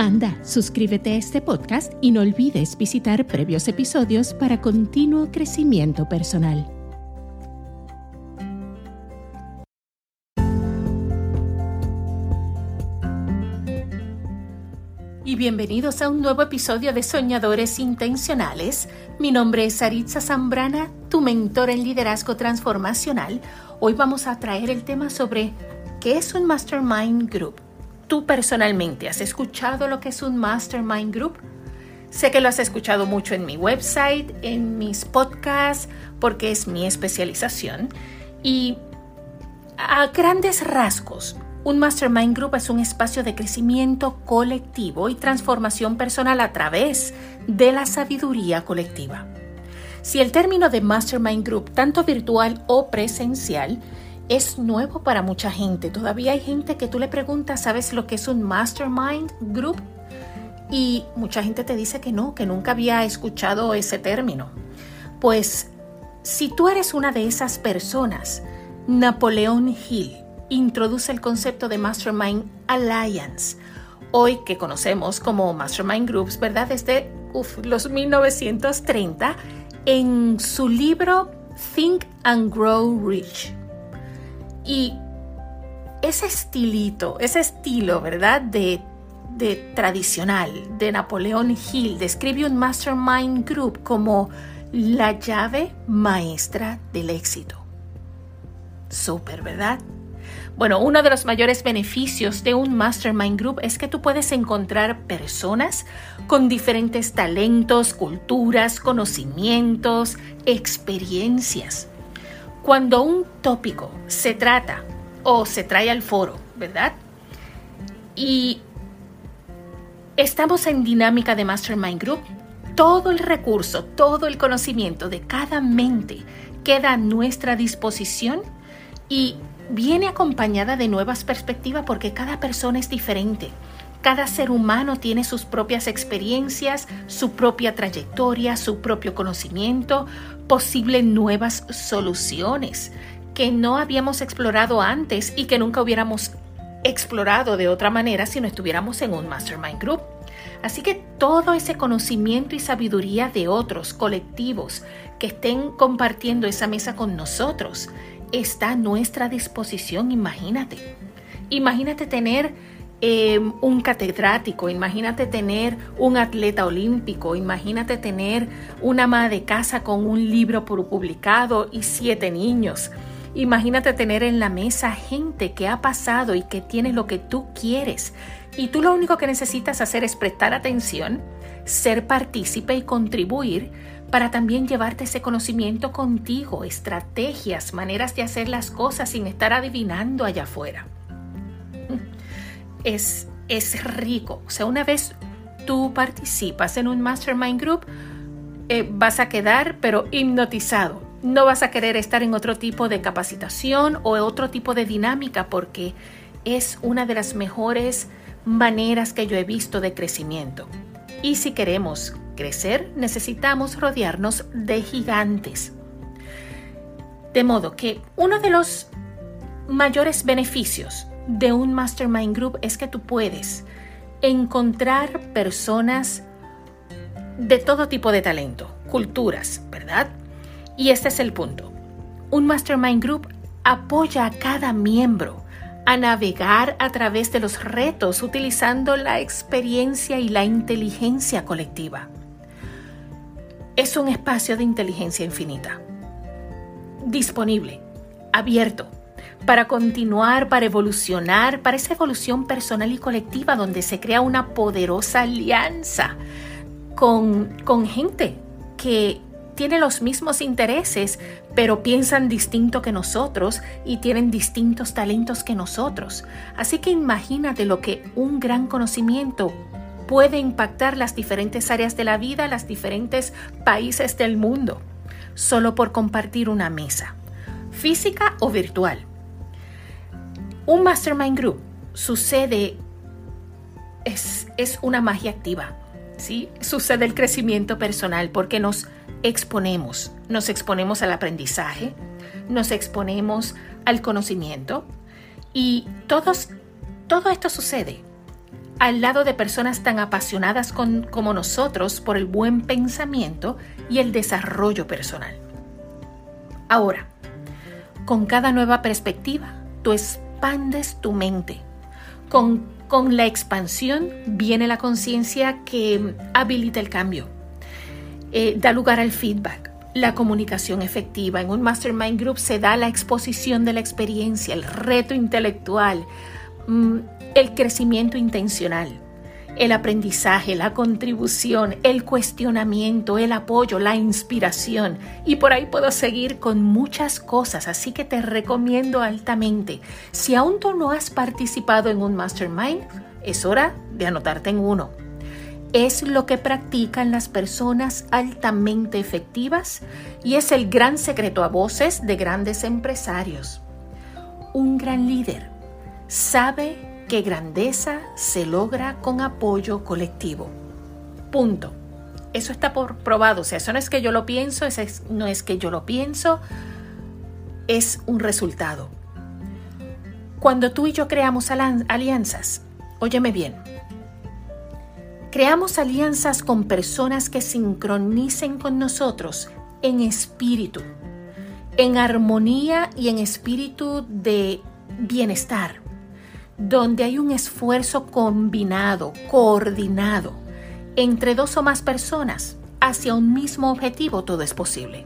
Anda, suscríbete a este podcast y no olvides visitar previos episodios para continuo crecimiento personal. Y bienvenidos a un nuevo episodio de Soñadores Intencionales. Mi nombre es Saritza Zambrana, tu mentor en liderazgo transformacional. Hoy vamos a traer el tema sobre qué es un Mastermind Group tú personalmente has escuchado lo que es un Mastermind Group? Sé que lo has escuchado mucho en mi website, en mis podcasts, porque es mi especialización. Y a grandes rasgos, un Mastermind Group es un espacio de crecimiento colectivo y transformación personal a través de la sabiduría colectiva. Si el término de Mastermind Group, tanto virtual o presencial, es nuevo para mucha gente. Todavía hay gente que tú le preguntas, ¿sabes lo que es un mastermind group? Y mucha gente te dice que no, que nunca había escuchado ese término. Pues si tú eres una de esas personas, Napoleón Hill introduce el concepto de Mastermind Alliance, hoy que conocemos como Mastermind Groups, ¿verdad? Desde los 1930, en su libro Think and Grow Rich. Y ese estilito, ese estilo, ¿verdad? De, de tradicional de Napoleón Hill describe un mastermind group como la llave maestra del éxito. Súper, ¿verdad? Bueno, uno de los mayores beneficios de un mastermind group es que tú puedes encontrar personas con diferentes talentos, culturas, conocimientos, experiencias cuando un tópico se trata o se trae al foro, ¿verdad? Y estamos en dinámica de Mastermind Group, todo el recurso, todo el conocimiento de cada mente queda a nuestra disposición y viene acompañada de nuevas perspectivas porque cada persona es diferente. Cada ser humano tiene sus propias experiencias, su propia trayectoria, su propio conocimiento, posibles nuevas soluciones que no habíamos explorado antes y que nunca hubiéramos explorado de otra manera si no estuviéramos en un mastermind group. Así que todo ese conocimiento y sabiduría de otros colectivos que estén compartiendo esa mesa con nosotros está a nuestra disposición, imagínate. Imagínate tener Em, un catedrático, imagínate tener un atleta olímpico, imagínate tener una ama de casa con un libro publicado y siete niños. Imagínate tener en la mesa gente que ha pasado y que tiene lo que tú quieres. Y tú lo único que necesitas hacer es prestar atención, ser partícipe y contribuir para también llevarte ese conocimiento contigo, estrategias, maneras de hacer las cosas sin estar adivinando allá afuera es, es rico. O sea, una vez tú participas en un mastermind group, eh, vas a quedar pero hipnotizado. No vas a querer estar en otro tipo de capacitación o otro tipo de dinámica porque es una de las mejores maneras que yo he visto de crecimiento. Y si queremos crecer, necesitamos rodearnos de gigantes. De modo que uno de los mayores beneficios de un mastermind group es que tú puedes encontrar personas de todo tipo de talento, culturas, ¿verdad? Y este es el punto. Un mastermind group apoya a cada miembro a navegar a través de los retos utilizando la experiencia y la inteligencia colectiva. Es un espacio de inteligencia infinita, disponible, abierto, para continuar, para evolucionar, para esa evolución personal y colectiva donde se crea una poderosa alianza con, con gente que tiene los mismos intereses, pero piensan distinto que nosotros y tienen distintos talentos que nosotros. Así que imagínate lo que un gran conocimiento puede impactar las diferentes áreas de la vida, los diferentes países del mundo, solo por compartir una mesa, física o virtual. Un mastermind group sucede, es, es una magia activa, ¿sí? Sucede el crecimiento personal porque nos exponemos, nos exponemos al aprendizaje, nos exponemos al conocimiento y todos, todo esto sucede al lado de personas tan apasionadas como nosotros por el buen pensamiento y el desarrollo personal. Ahora, con cada nueva perspectiva, tú expandes tu mente. Con, con la expansión viene la conciencia que habilita el cambio, eh, da lugar al feedback, la comunicación efectiva. En un mastermind group se da la exposición de la experiencia, el reto intelectual, mm, el crecimiento intencional, el aprendizaje, la contribución, el cuestionamiento, el apoyo, la inspiración. Y por ahí puedo seguir con muchas cosas, así que te recomiendo altamente. Si aún tú no has participado en un mastermind, es hora de anotarte en uno. Es lo que practican las personas altamente efectivas y es el gran secreto a voces de grandes empresarios. Un gran líder sabe que grandeza se logra con apoyo colectivo. Punto. Eso está por probado. O sea, eso no es que yo lo pienso, eso no es que yo lo pienso, es un resultado. Cuando tú y yo creamos alianzas, óyeme bien, creamos alianzas con personas que sincronicen con nosotros en espíritu, en armonía y en espíritu de bienestar donde hay un esfuerzo combinado, coordinado, entre dos o más personas hacia un mismo objetivo, todo es posible.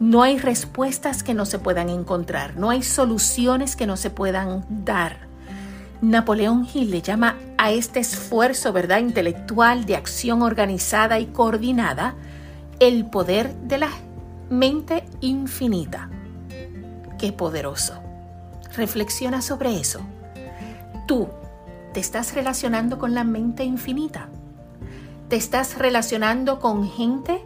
No hay respuestas que no se puedan encontrar, no hay soluciones que no se puedan dar. Napoleón Hill le llama a este esfuerzo, ¿verdad?, intelectual de acción organizada y coordinada, el poder de la mente infinita. Qué poderoso. Reflexiona sobre eso tú te estás relacionando con la mente infinita. Te estás relacionando con gente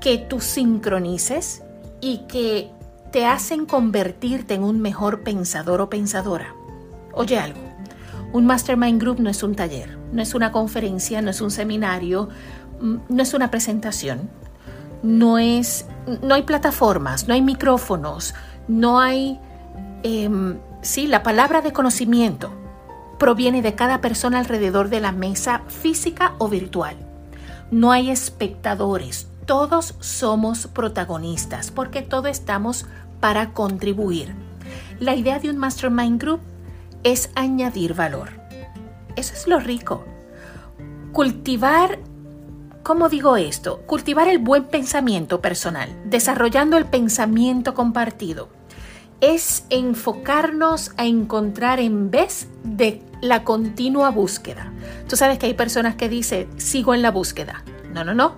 que tú sincronices y que te hacen convertirte en un mejor pensador o pensadora. Oye algo, un mastermind group no es un taller, no es una conferencia, no es un seminario, mm, no es una presentación, no es, no hay plataformas, no hay micrófonos, no hay, em, sí, la palabra de conocimiento proviene de cada persona alrededor de la mesa física o virtual. No hay espectadores, todos somos protagonistas porque todos estamos para contribuir. La idea de un mastermind group es añadir valor. Eso es lo rico. Cultivar, ¿cómo digo esto? Cultivar el buen pensamiento personal, desarrollando el pensamiento compartido. Es enfocarnos a encontrar en vez de la continua búsqueda. Tú sabes que hay personas que dicen, sigo en la búsqueda. No, no, no.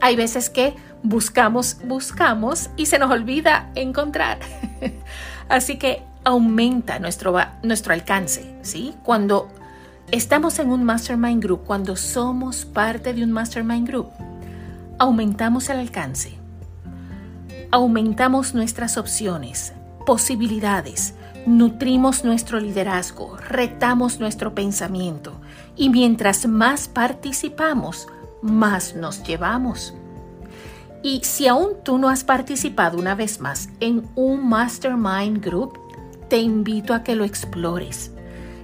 Hay veces que buscamos, buscamos y se nos olvida encontrar. Así que aumenta nuestro, nuestro alcance, ¿sí? Cuando estamos en un mastermind group, cuando somos parte de un mastermind group, aumentamos el alcance, aumentamos nuestras opciones, posibilidades, nutrimos nuestro liderazgo, retamos nuestro pensamiento y mientras más participamos, más nos llevamos. Y si aún tú no has participado una vez más en un Mastermind Group, te invito a que lo explores.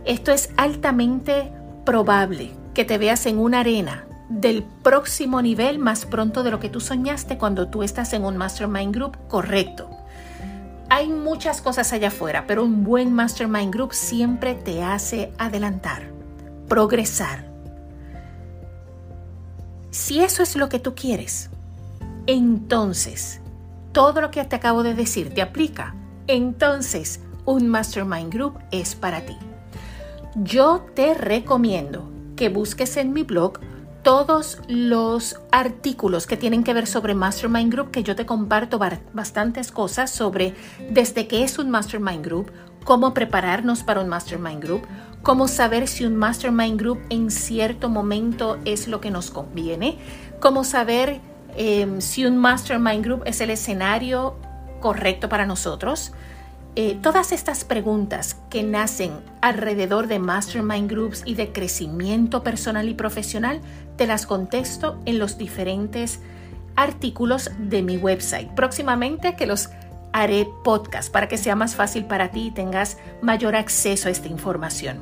Esto es altamente probable que te veas en una arena del próximo nivel más pronto de lo que tú soñaste cuando tú estás en un Mastermind Group correcto. Hay muchas cosas allá afuera, pero un buen mastermind group siempre te hace adelantar, progresar. Si eso es lo que tú quieres, entonces todo lo que te acabo de decir te aplica. Entonces, un mastermind group es para ti. Yo te recomiendo que busques en mi blog todos los artículos que tienen que ver sobre Mastermind Group, que yo te comparto bastantes cosas sobre desde qué es un Mastermind Group, cómo prepararnos para un Mastermind Group, cómo saber si un mastermind group en cierto momento es lo que nos conviene, cómo saber em, si un mastermind group es el escenario correcto para nosotros. Eh, todas estas preguntas que nacen alrededor de mastermind groups y de crecimiento personal y profesional, te las contesto en los diferentes artículos de mi website. Próximamente que los haré podcast para que sea más fácil para ti y tengas mayor acceso a esta información.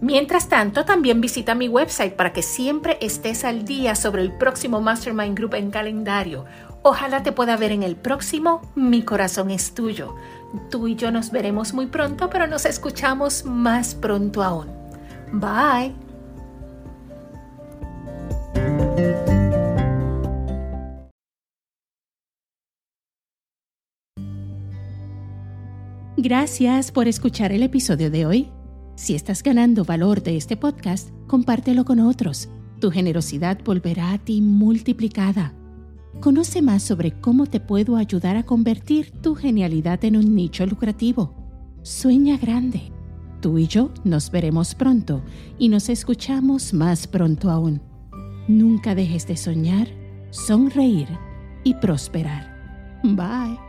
Mientras tanto, también visita mi website para que siempre estés al día sobre el próximo Mastermind Group en calendario. Ojalá te pueda ver en el próximo. Mi corazón es tuyo. Tú y yo nos veremos muy pronto, pero nos escuchamos más pronto aún. Bye. Gracias por escuchar el episodio de hoy. Si estás ganando valor de este podcast, compártelo con otros. Tu generosidad volverá a ti multiplicada. Conoce más sobre cómo te puedo ayudar a convertir tu genialidad en un nicho lucrativo. Sueña grande. Tú y yo nos veremos pronto y nos escuchamos más pronto aún. Nunca dejes de soñar, sonreír y prosperar. Bye.